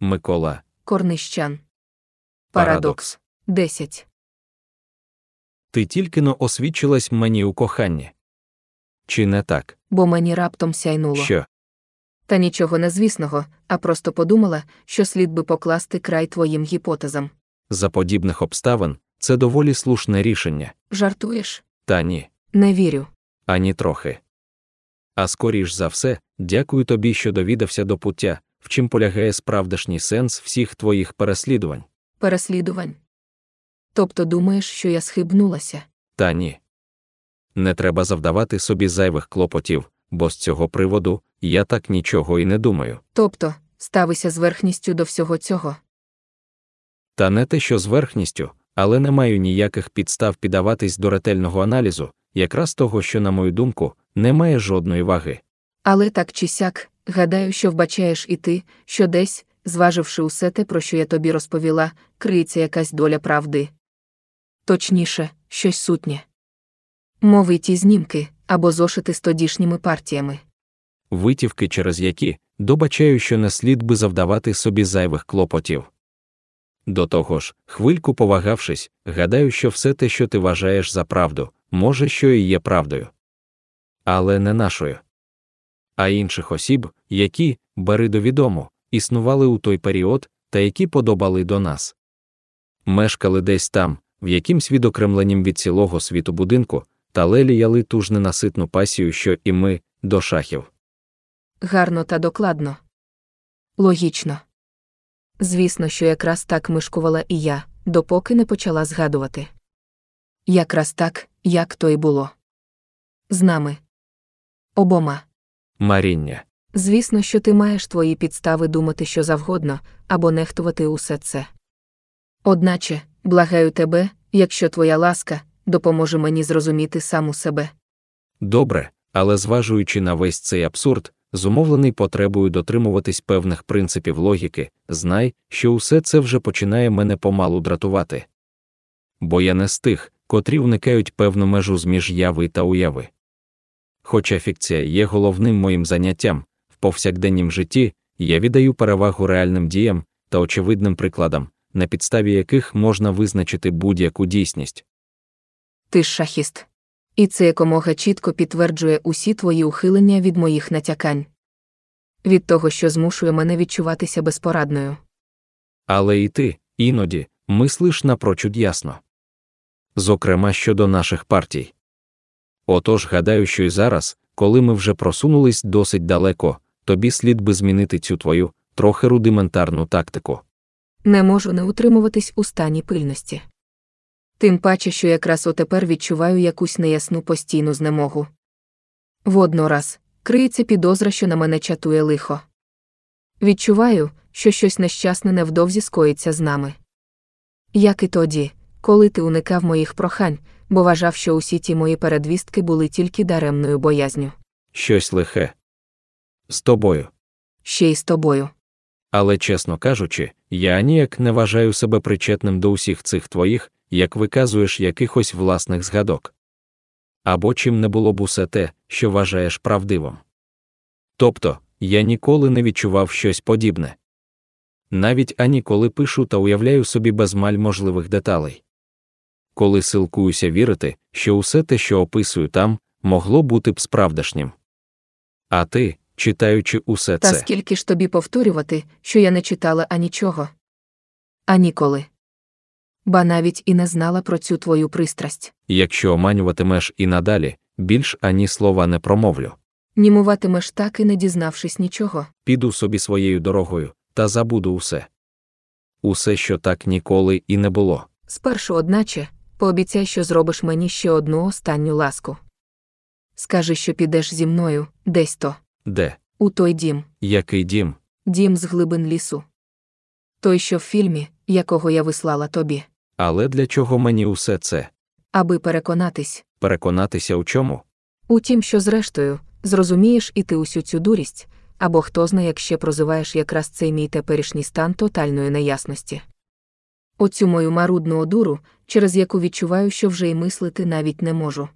Микола. Корнищан. Парадокс. 10. Ти тільки но освідчилась мені у коханні. Чи не так? Бо мені раптом сяйнуло. Що? Та нічого незвісного, а просто подумала, що слід би покласти край твоїм гіпотезам. За подібних обставин це доволі слушне рішення. Жартуєш? Та ні, Не вірю. ані трохи. А скоріш за все, дякую тобі, що довідався до пуття, в чим полягає справдешній сенс всіх твоїх переслідувань. Переслідувань. Тобто думаєш, що я схибнулася? Та ні. Не треба завдавати собі зайвих клопотів, бо з цього приводу я так нічого і не думаю. Тобто, ставися з верхністю до всього цього. Та не те, що з верхністю, але не маю ніяких підстав піддаватись до ретельного аналізу, якраз того, що, на мою думку, не має жодної ваги. Але так чи сяк, гадаю, що вбачаєш і ти, що десь, зваживши усе те, про що я тобі розповіла, криється якась доля правди. Точніше, щось сутнє. Мови ті знімки або зошити з тодішніми партіями. Витівки, через які добачаю, що не слід би завдавати собі зайвих клопотів. До того ж, хвильку повагавшись, гадаю, що все те, що ти вважаєш за правду, може, що і є правдою. Але не нашою. А інших осіб, які, бери до відому, існували у той період та які подобали до нас. Мешкали десь там, в якимсь відокремленім від цілого світу будинку, та леліяли ту ж ненаситну пасію, що і ми, до шахів. Гарно та докладно. Логічно. Звісно, що якраз так мишкувала і я, допоки не почала згадувати. Якраз так, як то й було. З нами. Обома. Маріння. Звісно, що ти маєш твої підстави думати що завгодно, або нехтувати усе це. Одначе, благаю тебе, якщо твоя ласка, допоможе мені зрозуміти саму себе. Добре, але зважуючи на весь цей абсурд, зумовлений потребою дотримуватись певних принципів логіки, знай, що усе це вже починає мене помалу дратувати. Бо я не з тих, котрі уникають певну межу зміж яви та уяви. Хоча фікція є головним моїм заняттям, в повсякденнім житті я віддаю перевагу реальним діям та очевидним прикладам, на підставі яких можна визначити будь-яку дійсність. Ти ж шахіст. І це якомога чітко підтверджує усі твої ухилення від моїх натякань. Від того, що змушує мене відчуватися безпорадною. Але і ти, іноді, мислиш напрочуд ясно. Зокрема щодо наших партій. Отож, гадаю, що й зараз, коли ми вже просунулись досить далеко, тобі слід би змінити цю твою трохи рудиментарну тактику. Не можу не утримуватись у стані пильності. Тим паче, що якраз отепер відчуваю якусь неясну постійну знемогу. Воднораз криється підозра, що на мене чатує лихо. Відчуваю, що щось нещасне невдовзі скоїться з нами. Як і тоді, коли ти уникав моїх прохань, бо вважав, що усі ті мої передвістки були тільки даремною боязню. Щось лихе. З тобою. Ще й з тобою. Але, чесно кажучи, я ніяк не вважаю себе причетним до усіх цих твоїх, як виказуєш якихось власних згадок. Або чим не було б усе те, що вважаєш правдивим. Тобто, я ніколи не відчував щось подібне. Навіть ані коли пишу та уявляю собі безмаль можливих деталей. Коли силкуюся вірити, що усе те, що описую там, могло бути б справдешнім. А ти, читаючи усе Та це, скільки ж тобі повторювати, що я не читала анічого? А ніколи. Ба навіть і не знала про цю твою пристрасть. якщо оманюватимеш і надалі, більш ані слова не промовлю. Німуватимеш так і не дізнавшись нічого. Піду собі своєю дорогою та забуду усе. Усе, що так ніколи і не було. Спершу, одначе, пообіцяй, що зробиш мені ще одну останню ласку. Скажи, що підеш зі мною, десь то, Де? у той дім, Який дім? дім з глибин лісу. Той, що в фільмі, якого я вислала тобі, Але для чого мені усе це? аби переконатись. Переконатися у чому? У тім, що зрештою, зрозумієш і ти усю цю дурість, або хто знає, як ще прозиваєш якраз цей мій теперішній стан тотальної неясності. Оцю мою марудну одуру, через яку відчуваю, що вже й мислити навіть не можу.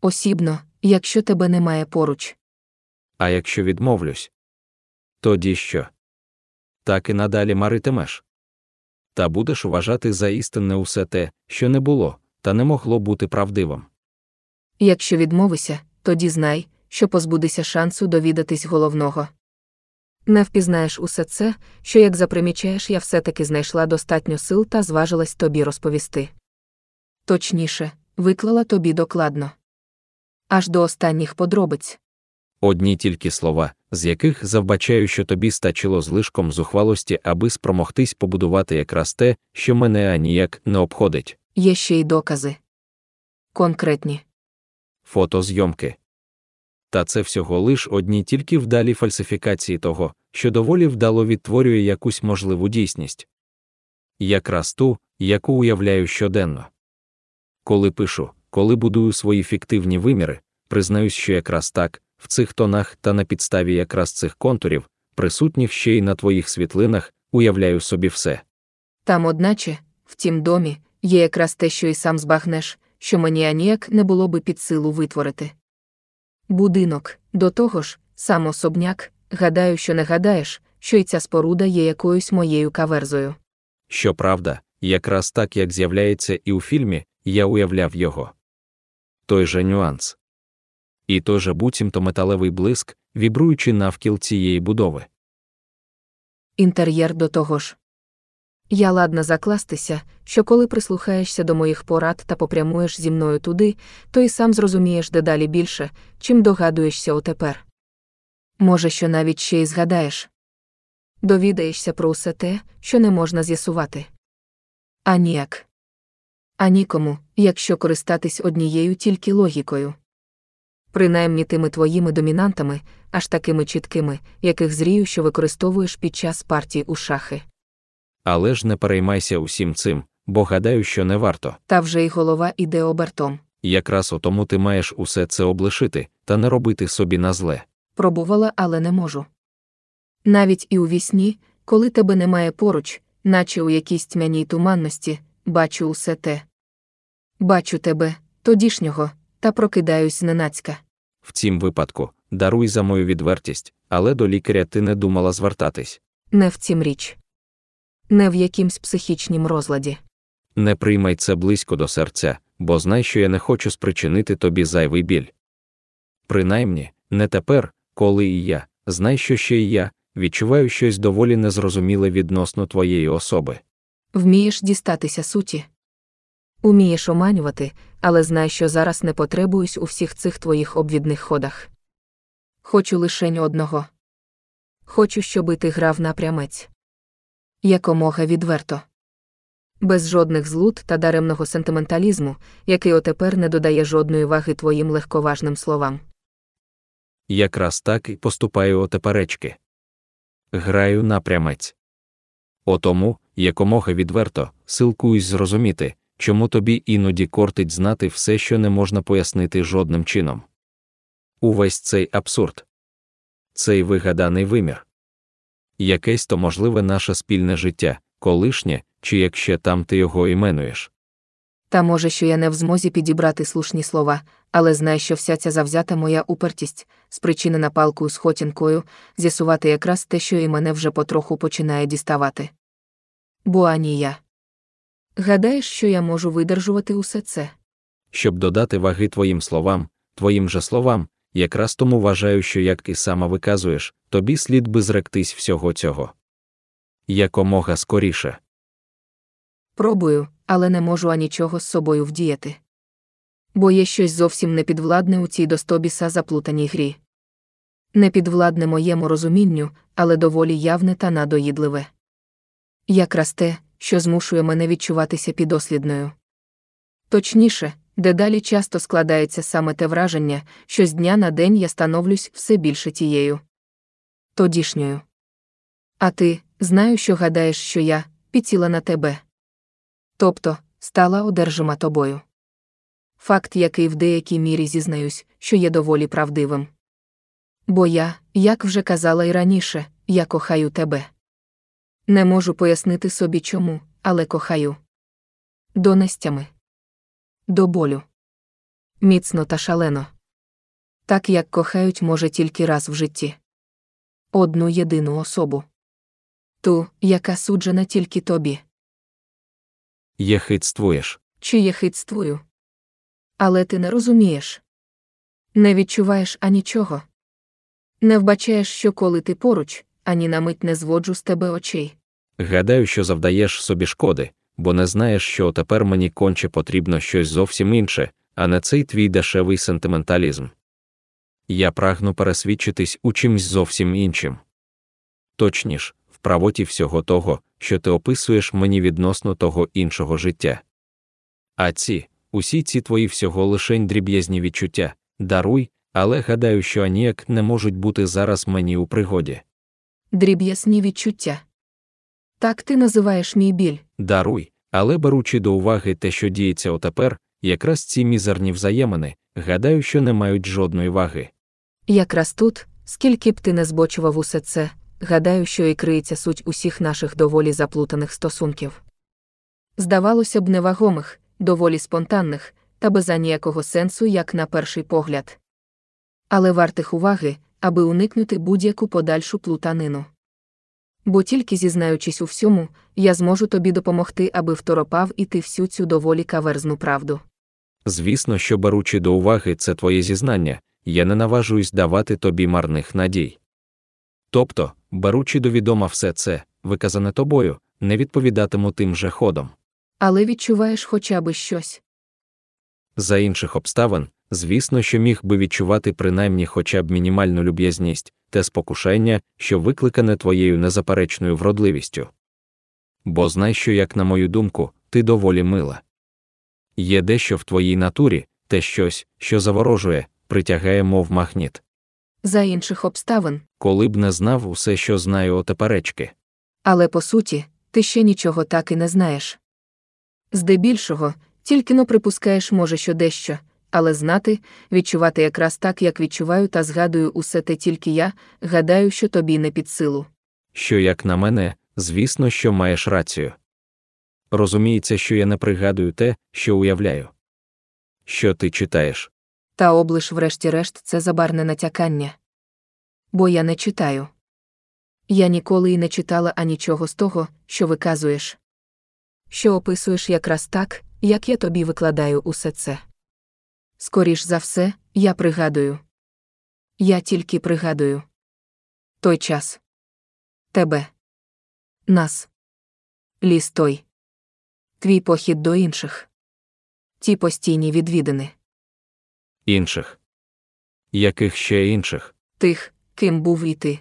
Осібно, якщо тебе немає поруч. А якщо відмовлюсь? Тоді що? так і надалі маритимеш. Та будеш вважати за істинне усе те, що не було, та не могло бути правдивим. Якщо відмовися, тоді знай, що позбудися шансу довідатись головного. Не впізнаєш усе це, що, як запримічаєш, я все-таки знайшла достатньо сил та зважилась тобі розповісти. Точніше, виклала тобі докладно. Аж до останніх подробиць. Одні тільки слова, з яких завбачаю, що тобі стачило злишком зухвалості, аби спромогтись побудувати якраз те, що мене аніяк не обходить. Є ще й докази. Конкретні. фотозйомки. Та це всього лиш одні тільки вдалі фальсифікації того, що доволі вдало відтворює якусь можливу дійсність. Якраз ту, яку уявляю щоденно. Коли пишу, коли будую свої фіктивні виміри, признаюсь, що якраз так, в цих тонах та на підставі якраз цих контурів, присутніх ще й на твоїх світлинах, уявляю собі все. Там, одначе, в тім домі, є якраз те, що й сам збагнеш, що мені аніяк не було би під силу витворити. Будинок, до того ж, сам особняк, гадаю, що не гадаєш, що й ця споруда є якоюсь моєю каверзою. Щоправда, якраз так як з'являється і у фільмі, я уявляв його. Той же нюанс. І той же буцімто металевий блиск, вібруючи навкіл цієї будови. Інтер'єр до того ж. Я ладна закластися, що коли прислухаєшся до моїх порад та попрямуєш зі мною туди, то й сам зрозумієш дедалі більше, чим догадуєшся отепер. Може, що навіть ще й згадаєш. Довідаєшся про усе те, що не можна з'ясувати. А ніяк. А нікому, якщо користатись однією тільки логікою. Принаймні тими твоїми домінантами, аж такими чіткими, яких зрію, що використовуєш під час партій у шахи. Але ж не переймайся усім цим, бо гадаю, що не варто. Та вже й голова іде обертом. Якраз у тому ти маєш усе це облишити та не робити собі на зле. Пробувала, але не можу. Навіть і у вісні, коли тебе немає поруч, наче у якійсь тьмяній туманності, бачу усе те. Бачу тебе, тодішнього, та прокидаюсь зненацька. В цім випадку, даруй за мою відвертість, але до лікаря ти не думала звертатись. Не в цім річ. Не в якимсь психічнім розладі. Не приймай це близько до серця, бо знай, що я не хочу спричинити тобі зайвий біль. Принаймні, не тепер, коли і я, знай, що ще й я, відчуваю щось доволі незрозуміле відносно твоєї особи. Вмієш дістатися суті. Умієш оманювати, але знай, що зараз не потребуюсь у всіх цих твоїх обвідних ходах. Хочу лишень одного. Хочу, щоби ти грав напрямець. Якомога відверто. Без жодних злут та даремного сентименталізму, який отепер не додає жодної ваги твоїм легковажним словам. Якраз так і поступаю отеперечки. Граю напрямець. Отому, якомога відверто, силкуюсь зрозуміти, чому тобі іноді кортить знати все, що не можна пояснити жодним чином. Увесь цей абсурд, цей вигаданий вимір. Якесь то можливе наше спільне життя, колишнє, чи як ще там ти його іменуєш. Та може, що я не в змозі підібрати слушні слова, але знай, що вся ця завзята моя упертість, спричинена палкою з хотінкою, з'ясувати якраз те, що і мене вже потроху починає діставати. Бо ані я. Гадаєш, що я можу видержувати усе це? Щоб додати ваги твоїм словам, твоїм же словам, якраз тому вважаю, що як ти сама виказуєш, тобі слід би зректись всього цього. Якомога скоріше. Пробую, але не можу анічого з собою вдіяти. Бо є щось зовсім непідвладне у цій достобіса заплутаній грі. Непідвладне моєму розумінню, але доволі явне та надоїдливе. Якраз те, що змушує мене відчуватися підослідною. Точніше, дедалі часто складається саме те враження, що з дня на день я становлюсь все більше тією. Тодішньою. А ти, знаю, що гадаєш, що я підсіла на тебе. Тобто, стала одержима тобою. Факт, який в деякій мірі зізнаюсь, що є доволі правдивим. Бо я, як вже казала й раніше, я кохаю тебе. Не можу пояснити собі чому, але кохаю. Донестями. До болю. Міцно та шалено. Так як кохають може тільки раз в житті. Одну єдину особу. Ту, яка суджена тільки тобі. Єхидствуєш. Чи єхидствую? Але ти не розумієш. Не відчуваєш анічого. Не вбачаєш, що коли ти поруч, ані на мить не зводжу з тебе очей. Гадаю, що завдаєш собі шкоди, бо не знаєш, що тепер мені конче потрібно щось зовсім інше, а не цей твій дешевий сентименталізм. Я прагну пересвідчитись у чимсь зовсім іншим. Точніш, в правоті всього того, що ти описуєш мені відносно того іншого життя. А ці, усі ці твої всього лишень дріб'язні відчуття, даруй, але гадаю, що аніяк не можуть бути зараз мені у пригоді. Дріб'ясні відчуття. Так ти називаєш мій біль. Даруй, але беручи до уваги те, що діється отепер, якраз ці мізерні взаємини, гадаю, що не мають жодної ваги. Якраз тут, скільки б ти не збочував усе це, гадаю, що і криється суть усіх наших доволі заплутаних стосунків. Здавалося б, невагомих, доволі спонтанних, та без аніякого сенсу, як на перший погляд. Але вартих уваги, аби уникнути будь-яку подальшу плутанину. Бо тільки зізнаючись у всьому, я зможу тобі допомогти, аби второпав і ти всю цю доволі каверзну правду. Звісно, що беручи до уваги це твоє зізнання, я не наважуюсь давати тобі марних надій. Тобто, беручи до відома все це, виказане тобою, не відповідатиму тим же ходом. Але відчуваєш хоча би щось. За інших обставин, звісно, що міг би відчувати принаймні хоча б мінімальну люб'язність, те спокушення, що викликане твоєю незаперечною вродливістю. Бо знай, що, як на мою думку, ти доволі мила. Є дещо в твоїй натурі, те щось, що заворожує, притягає, мов магніт. За інших обставин, Коли б не знав усе, що знаю отеперечки. але по суті, ти ще нічого так і не знаєш. Здебільшого, тільки но припускаєш, може, що дещо, але знати, відчувати якраз так, як відчуваю та згадую усе те тільки я, гадаю, що тобі не під силу. що, як на мене, звісно, що маєш рацію. Розуміється, що я не пригадую те, що уявляю. Що ти читаєш? Та облиш, врешті-решт, це забарне натякання. Бо я не читаю. Я ніколи й не читала анічого з того, що виказуєш. Що описуєш якраз так, як я тобі викладаю усе це. Скоріш за все, я пригадую. Я тільки пригадую. Той час. Тебе. Нас. Ліс той. Твій похід до інших. Ті постійні відвідини. Інших. Яких ще інших? Тих, ким був і ти.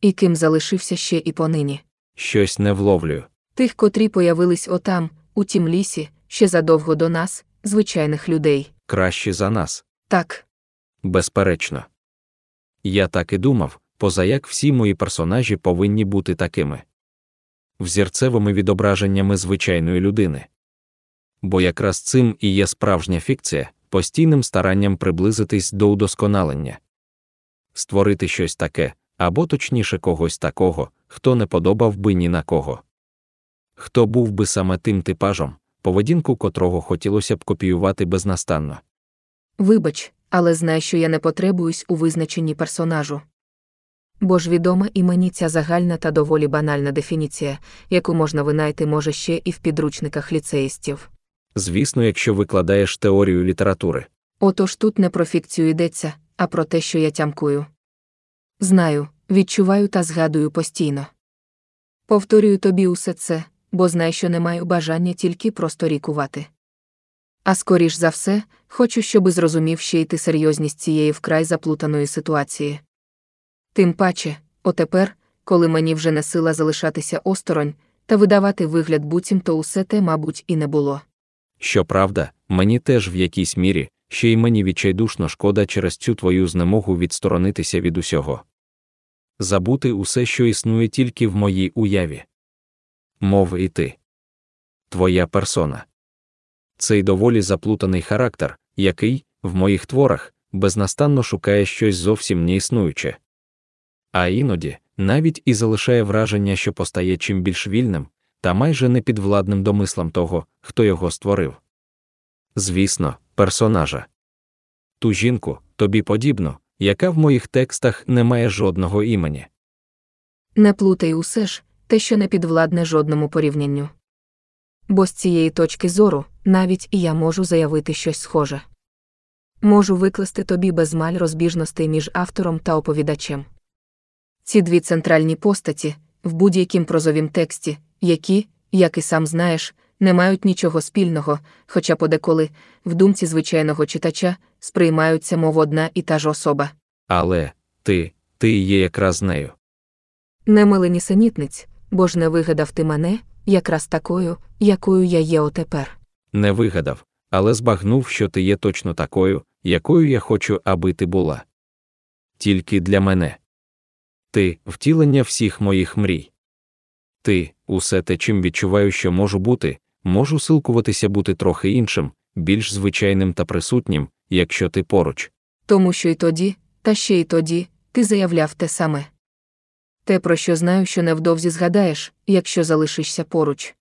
І ким залишився ще і понині. Щось не вловлюю. Тих, котрі появились отам, у тім лісі, ще задовго до нас, звичайних людей. Кращі за нас. Так, Безперечно. Я так і думав, позаяк всі мої персонажі повинні бути такими взірцевими відображеннями звичайної людини. Бо якраз цим і є справжня фікція, постійним старанням приблизитись до удосконалення, створити щось таке, або точніше когось такого, хто не подобав би ні на кого. Хто був би саме тим типажом, поведінку котрого хотілося б копіювати безнастанно. вибач, але знай, що я не потребуюсь у визначенні персонажу. Бо ж відома і мені ця загальна та доволі банальна дефініція, яку можна винайти може ще і в підручниках ліцеїстів. Звісно, якщо викладаєш теорію літератури. Отож тут не про фікцію йдеться, а про те, що я тямкую. Знаю, відчуваю та згадую постійно. Повторюю тобі усе це, бо знай, що не маю бажання тільки просто рікувати. А скоріш за все, хочу, щоби зрозумів ще й ти серйозність цієї вкрай заплутаної ситуації. Тим паче, отепер, коли мені вже не сила залишатися осторонь, та видавати вигляд буцімто усе те, мабуть, і не було. Щоправда, мені теж в якійсь мірі, ще й мені відчайдушно шкода через цю твою знемогу відсторонитися від усього. Забути усе, що існує тільки в моїй уяві. Мов і ти. Твоя персона. Цей доволі заплутаний характер, який, в моїх творах, безнастанно шукає щось зовсім неіснуюче. А іноді, навіть і залишає враження, що постає чим більш вільним, та майже непідвладним домислам того, хто його створив. Звісно, персонажа. Ту жінку, тобі подібну, яка в моїх текстах не має жодного імені. Не плутай усе ж, те, що не підвладне жодному порівнянню. Бо з цієї точки зору навіть і я можу заявити щось схоже. Можу викласти тобі безмаль розбіжностей між автором та оповідачем. Ці дві центральні постаті в будь-яким прозовім тексті, які, як і сам знаєш, не мають нічого спільного, хоча подеколи, в думці звичайного читача, сприймаються мов одна і та ж особа. Але ти, ти є якраз нею. Не мили нісенітниць, бо ж не вигадав ти мене, якраз такою, якою я є отепер. Не вигадав, але збагнув, що ти є точно такою, якою я хочу, аби ти була. Тільки для мене. Ти втілення всіх моїх мрій. Ти усе те, чим відчуваю, що можу бути, можу силкуватися бути трохи іншим, більш звичайним та присутнім, якщо ти поруч. Тому що й тоді, та ще й тоді, ти заявляв те саме. Те, про що знаю, що невдовзі згадаєш, якщо залишишся поруч.